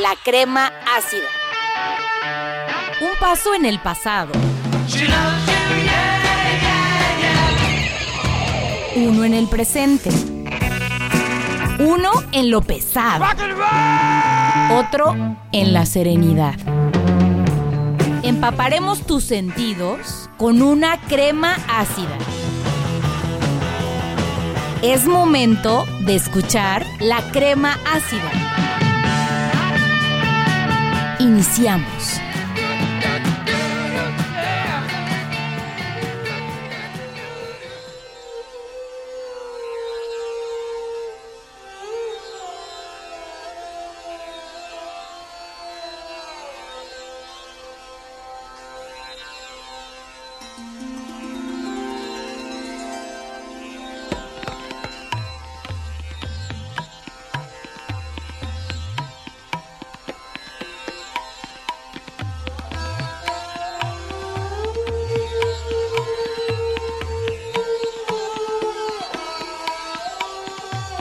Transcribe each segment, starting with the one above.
la crema ácida. Un paso en el pasado. Uno en el presente. Uno en lo pesado. Otro en la serenidad. Empaparemos tus sentidos con una crema ácida. Es momento de escuchar la crema ácida. Iniciamos.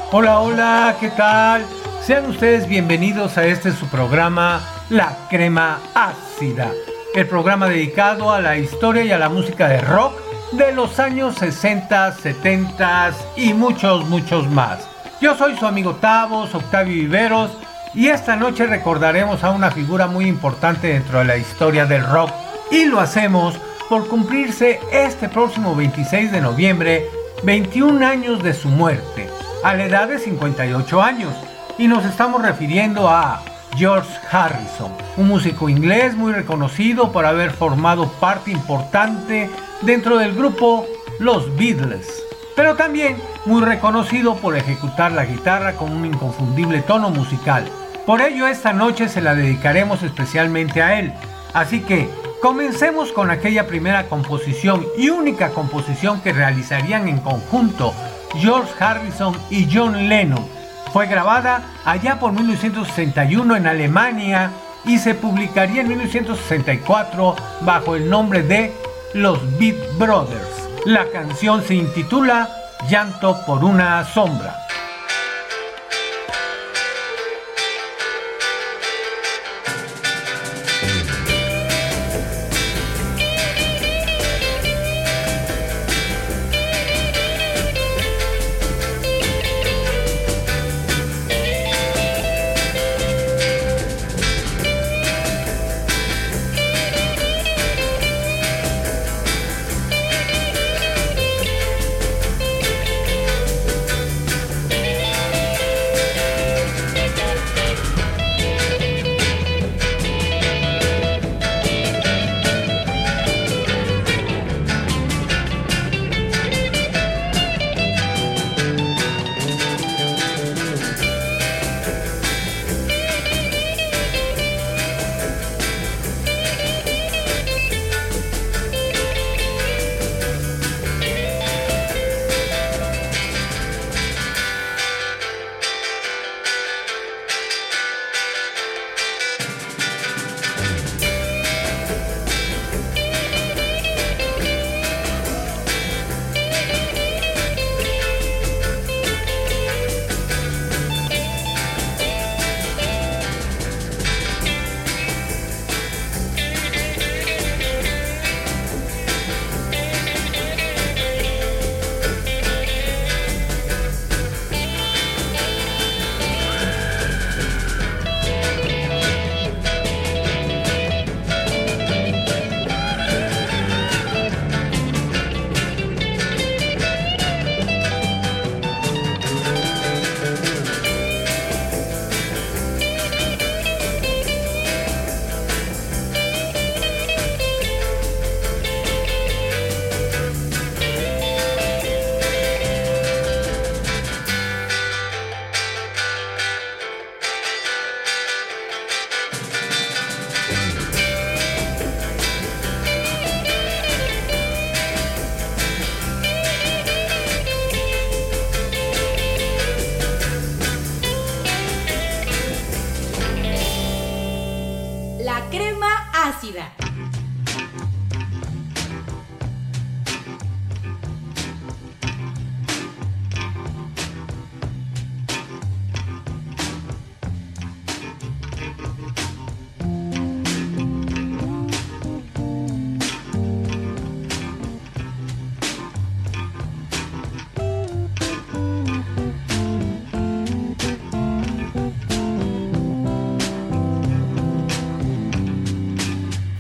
Hola, hola, ¿qué tal? Sean ustedes bienvenidos a este su programa La Crema Ácida, el programa dedicado a la historia y a la música de rock de los años 60, 70 y muchos, muchos más. Yo soy su amigo Tavos, Octavio Viveros, y esta noche recordaremos a una figura muy importante dentro de la historia del rock y lo hacemos por cumplirse este próximo 26 de noviembre 21 años de su muerte a la edad de 58 años y nos estamos refiriendo a George Harrison, un músico inglés muy reconocido por haber formado parte importante dentro del grupo Los Beatles, pero también muy reconocido por ejecutar la guitarra con un inconfundible tono musical. Por ello esta noche se la dedicaremos especialmente a él, así que comencemos con aquella primera composición y única composición que realizarían en conjunto George Harrison y John Lennon. Fue grabada allá por 1961 en Alemania y se publicaría en 1964 bajo el nombre de Los Beat Brothers. La canción se intitula Llanto por una sombra.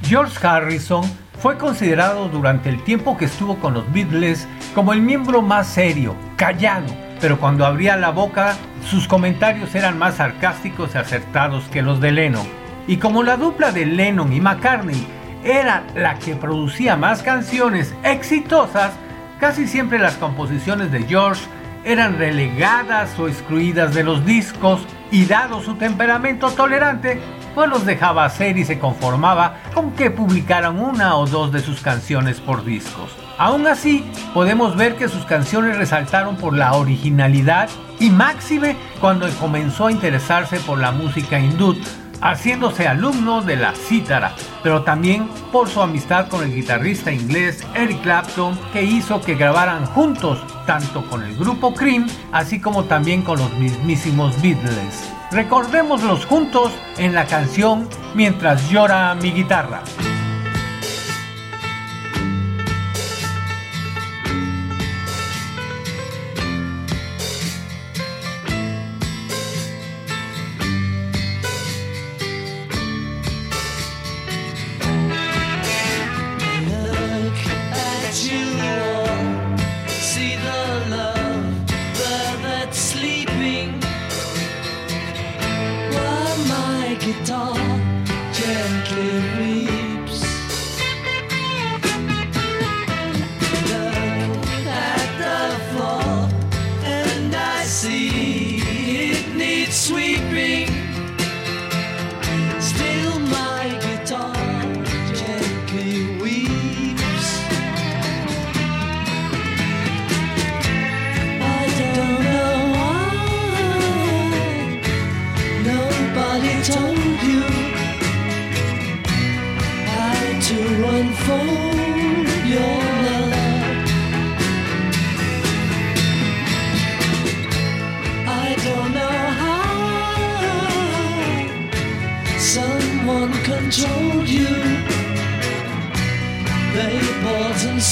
George Harrison fue considerado durante el tiempo que estuvo con los Beatles como el miembro más serio, callado, pero cuando abría la boca sus comentarios eran más sarcásticos y acertados que los de Lennon. Y como la dupla de Lennon y McCartney era la que producía más canciones exitosas, casi siempre las composiciones de George eran relegadas o excluidas de los discos y dado su temperamento tolerante, pues los dejaba hacer y se conformaba con que publicaran una o dos de sus canciones por discos. Aún así, podemos ver que sus canciones resaltaron por la originalidad y máxime cuando comenzó a interesarse por la música hindú, haciéndose alumno de la cítara, pero también por su amistad con el guitarrista inglés Eric Clapton, que hizo que grabaran juntos tanto con el grupo Cream, así como también con los mismísimos Beatles. Recordémoslos juntos en la canción Mientras llora mi guitarra.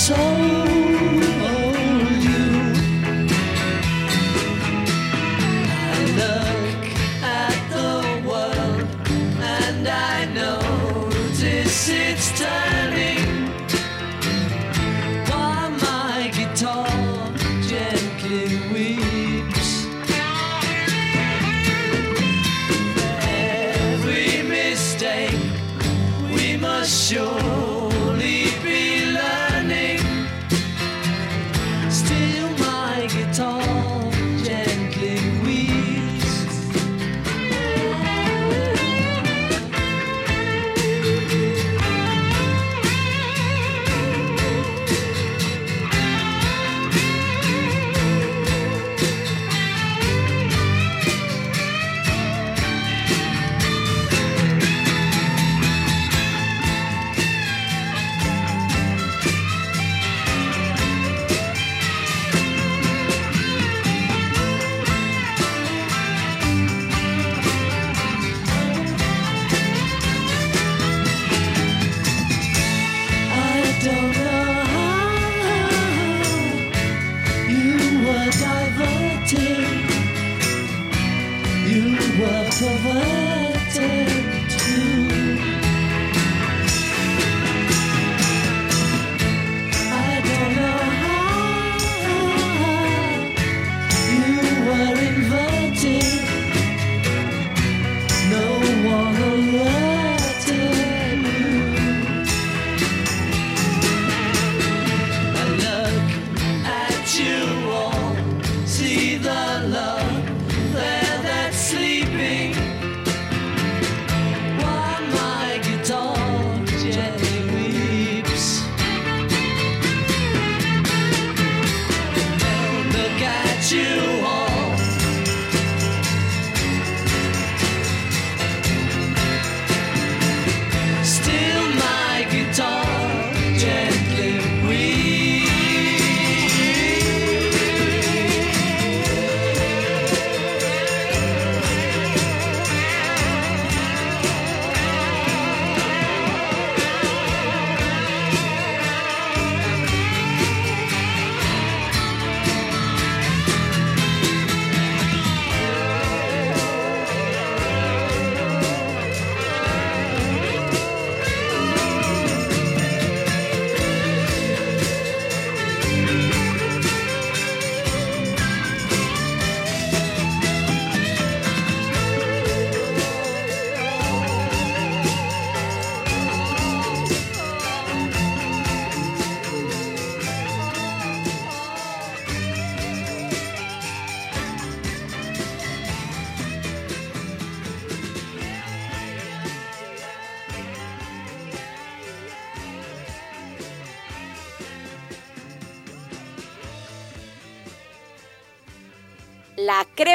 soul.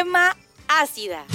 Crema ácida.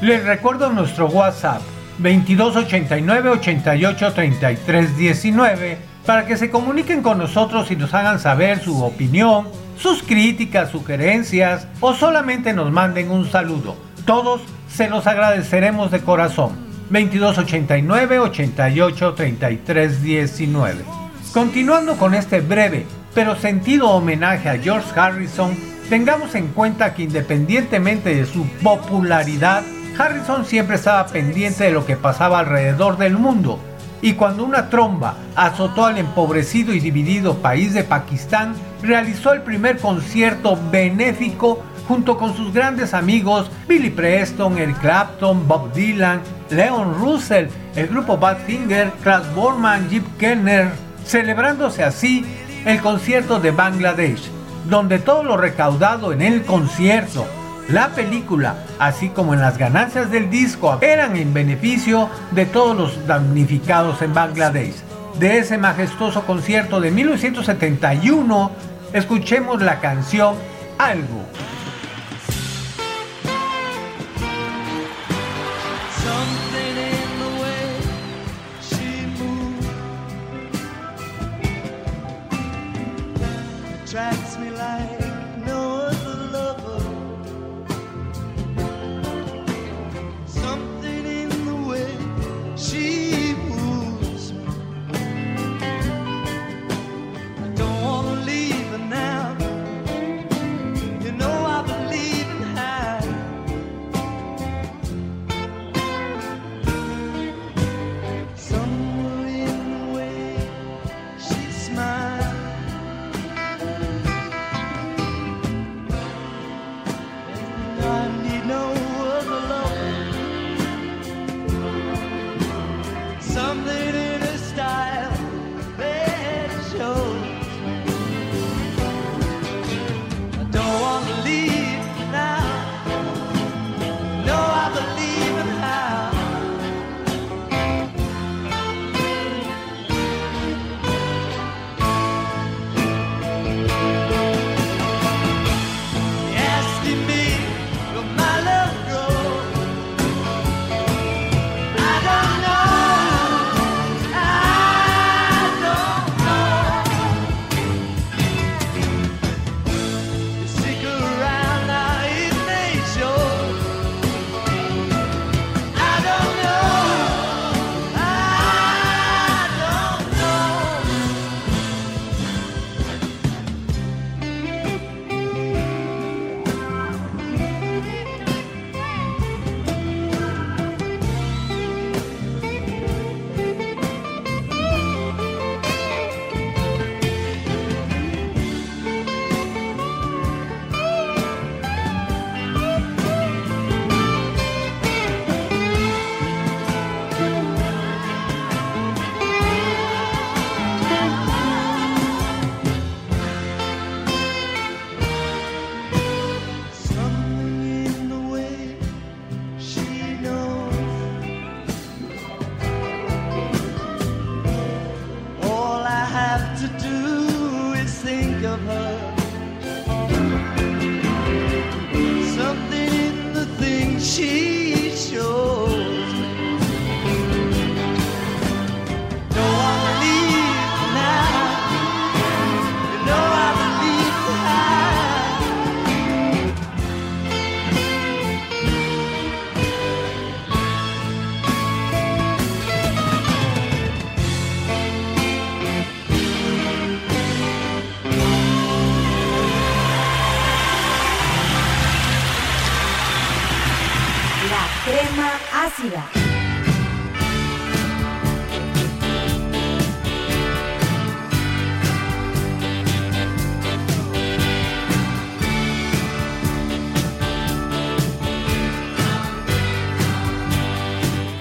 Les recuerdo nuestro WhatsApp 2289 88 33 19 para que se comuniquen con nosotros y nos hagan saber su opinión, sus críticas, sugerencias o solamente nos manden un saludo. Todos se los agradeceremos de corazón. 2289 88 33 19. Continuando con este breve pero sentido homenaje a George Harrison, tengamos en cuenta que independientemente de su popularidad, Harrison siempre estaba pendiente de lo que pasaba alrededor del mundo y cuando una tromba azotó al empobrecido y dividido país de Pakistán, realizó el primer concierto benéfico junto con sus grandes amigos Billy Preston, Eric Clapton, Bob Dylan, Leon Russell, el grupo Badfinger, Klaus Borman, Jeep Kenner, celebrándose así el concierto de Bangladesh, donde todo lo recaudado en el concierto la película, así como en las ganancias del disco, eran en beneficio de todos los damnificados en Bangladesh. De ese majestuoso concierto de 1971, escuchemos la canción Algo.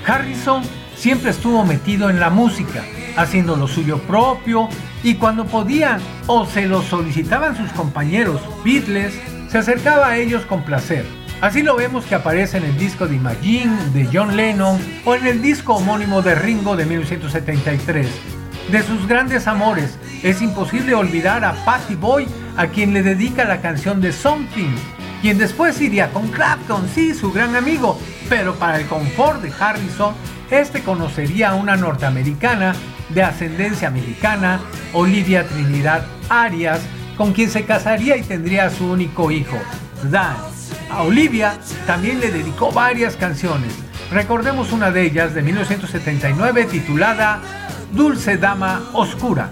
Harrison siempre estuvo metido en la música haciendo lo suyo propio y cuando podían o se lo solicitaban sus compañeros Beatles, se acercaba a ellos con placer. Así lo vemos que aparece en el disco de Imagine de John Lennon o en el disco homónimo de Ringo de 1973. De sus grandes amores, es imposible olvidar a Patty Boy, a quien le dedica la canción de Something, quien después iría con Clapton, sí, su gran amigo, pero para el confort de Harrison, este conocería a una norteamericana de ascendencia mexicana, Olivia Trinidad Arias, con quien se casaría y tendría su único hijo, Dan. A Olivia también le dedicó varias canciones. Recordemos una de ellas de 1979 titulada Dulce Dama Oscura.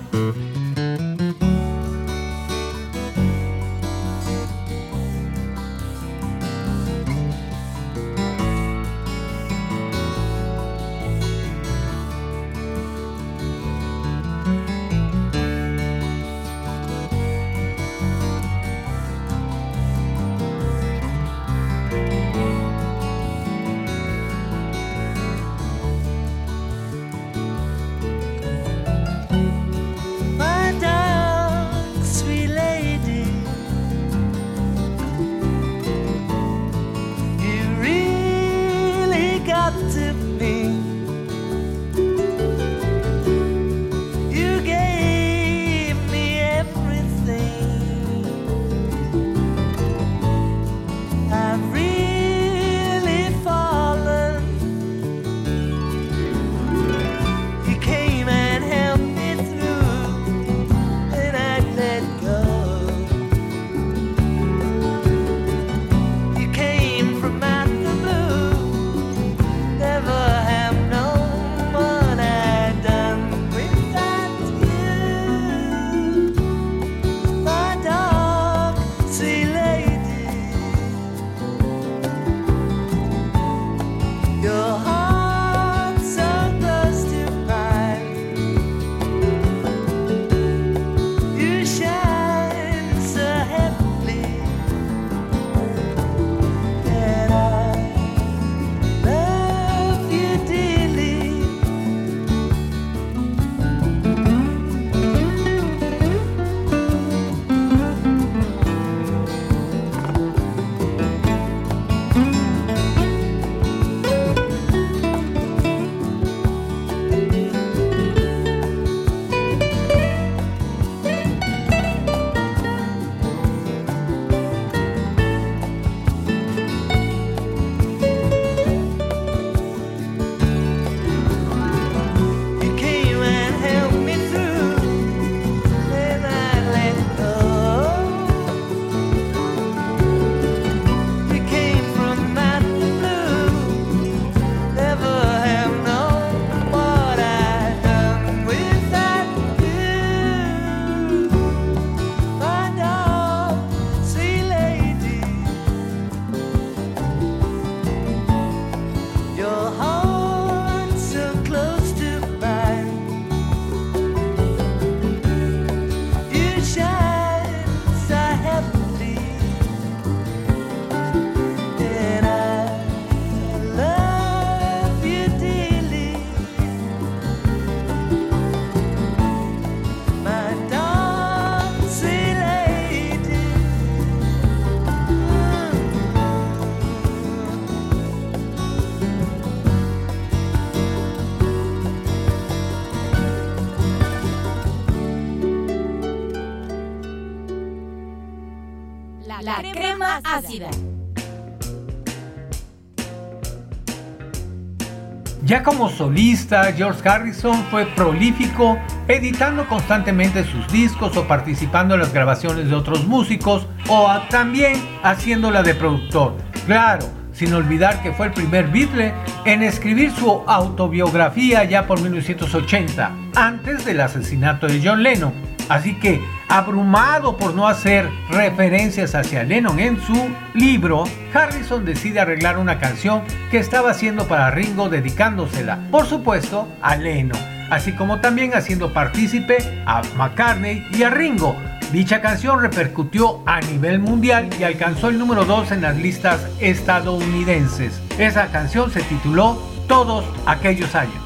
Ya como solista, George Harrison fue prolífico, editando constantemente sus discos o participando en las grabaciones de otros músicos o también haciéndola de productor. Claro, sin olvidar que fue el primer Beatle en escribir su autobiografía ya por 1980, antes del asesinato de John Lennon. Así que Abrumado por no hacer referencias hacia Lennon en su libro, Harrison decide arreglar una canción que estaba haciendo para Ringo dedicándosela, por supuesto, a Lennon, así como también haciendo partícipe a McCartney y a Ringo. Dicha canción repercutió a nivel mundial y alcanzó el número 2 en las listas estadounidenses. Esa canción se tituló Todos aquellos años.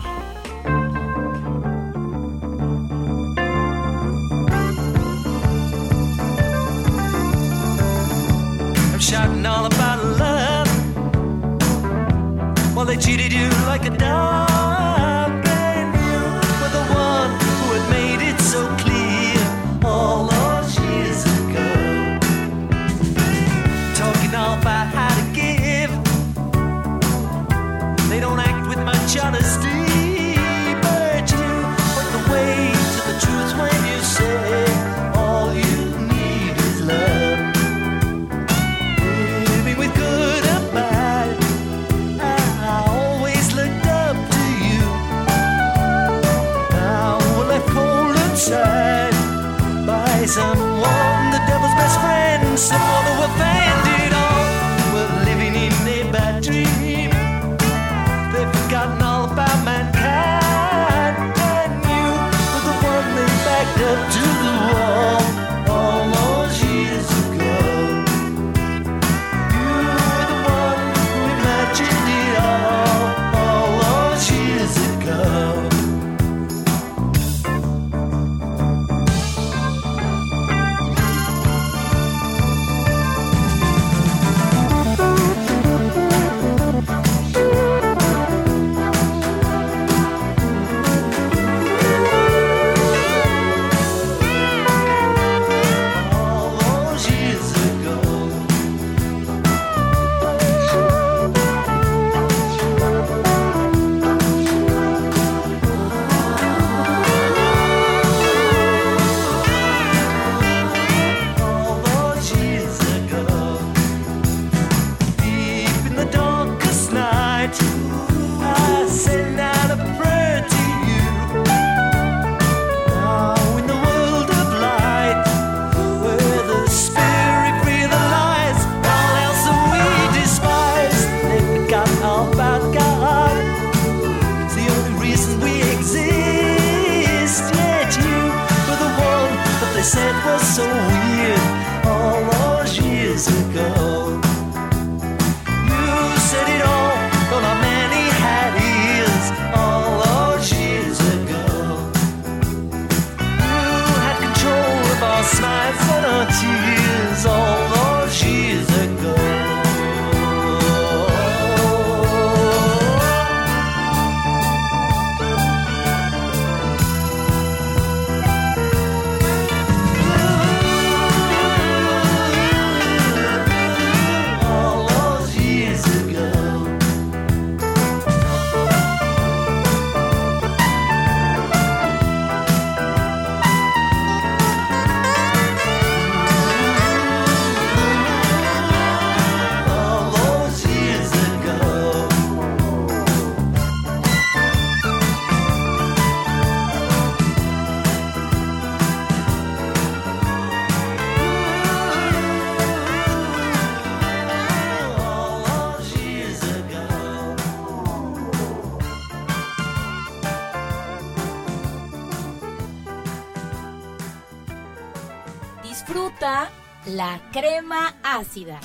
like a dove. said was so weird. la crema ácida.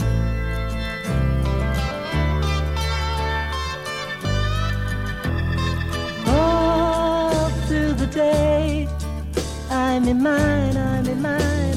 Mine, I'm in mine.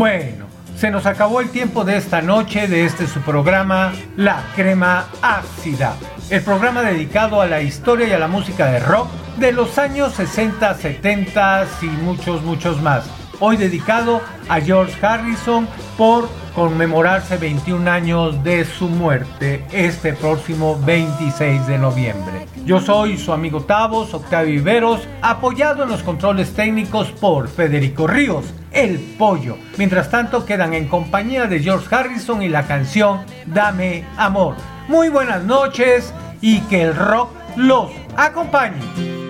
Bueno, se nos acabó el tiempo de esta noche, de este su programa, La Crema Ácida, el programa dedicado a la historia y a la música de rock de los años 60, 70 y muchos, muchos más. Hoy dedicado a George Harrison por conmemorarse 21 años de su muerte este próximo 26 de noviembre. Yo soy su amigo Tavos, Octavio Iberos, apoyado en los controles técnicos por Federico Ríos el Pollo. Mientras tanto, quedan en compañía de George Harrison y la canción Dame Amor. Muy buenas noches y que el rock los acompañe.